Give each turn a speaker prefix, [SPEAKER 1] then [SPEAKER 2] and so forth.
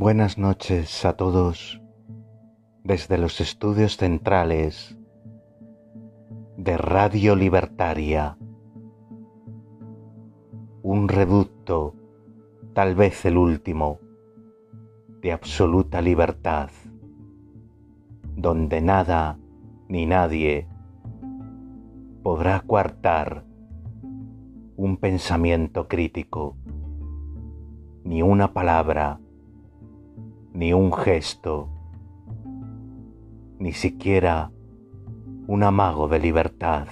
[SPEAKER 1] Buenas noches a todos desde los estudios centrales de Radio Libertaria, un reducto, tal vez el último, de absoluta libertad, donde nada ni nadie podrá coartar un pensamiento crítico, ni una palabra, ni un gesto, ni siquiera un amago de libertad.